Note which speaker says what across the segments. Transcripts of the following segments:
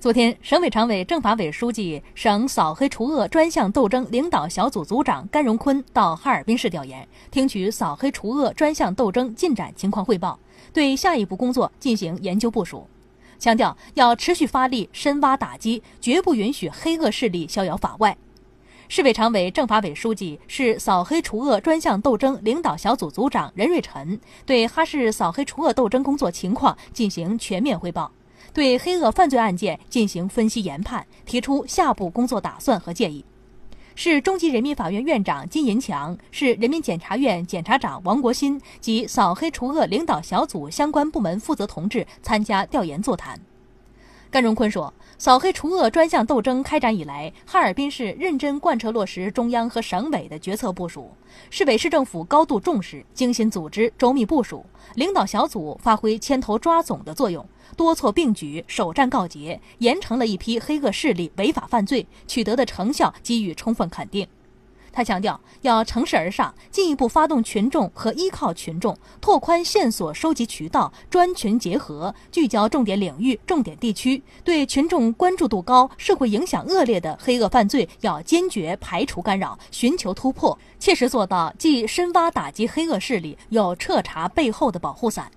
Speaker 1: 昨天，省委常委、政法委书记、省扫黑除恶专项斗争领导小组组长甘荣坤到哈尔滨市调研，听取扫黑除恶专项斗争进展情况汇报，对下一步工作进行研究部署，强调要持续发力深挖打击，绝不允许黑恶势力逍遥法外。市委常委、政法委书记、市扫黑除恶专项斗争领导小组组长任瑞辰对哈市扫黑除恶斗争工作情况进行全面汇报。对黑恶犯罪案件进行分析研判，提出下步工作打算和建议。市中级人民法院院长金银强、市人民检察院检察长王国新及扫黑除恶领导小组相关部门负责同志参加调研座谈。甘荣坤说，扫黑除恶专项斗争开展以来，哈尔滨市认真贯彻落实中央和省委的决策部署，市委市政府高度重视，精心组织，周密部署，领导小组发挥牵头抓总的作用，多措并举，首战告捷，严惩了一批黑恶势力违法犯罪，取得的成效给予充分肯定。他强调，要乘势而上，进一步发动群众和依靠群众，拓宽线索收集渠道，专群结合，聚焦重点领域、重点地区，对群众关注度高、社会影响恶劣的黑恶犯罪，要坚决排除干扰，寻求突破，切实做到既深挖打击黑恶势力，又彻查背后的保护伞。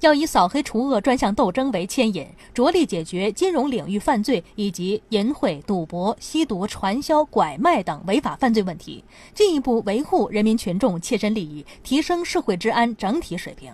Speaker 1: 要以扫黑除恶专项斗争为牵引，着力解决金融领域犯罪以及淫秽、赌博、吸毒、传销、拐卖等违法犯罪问题，进一步维护人民群众切身利益，提升社会治安整体水平。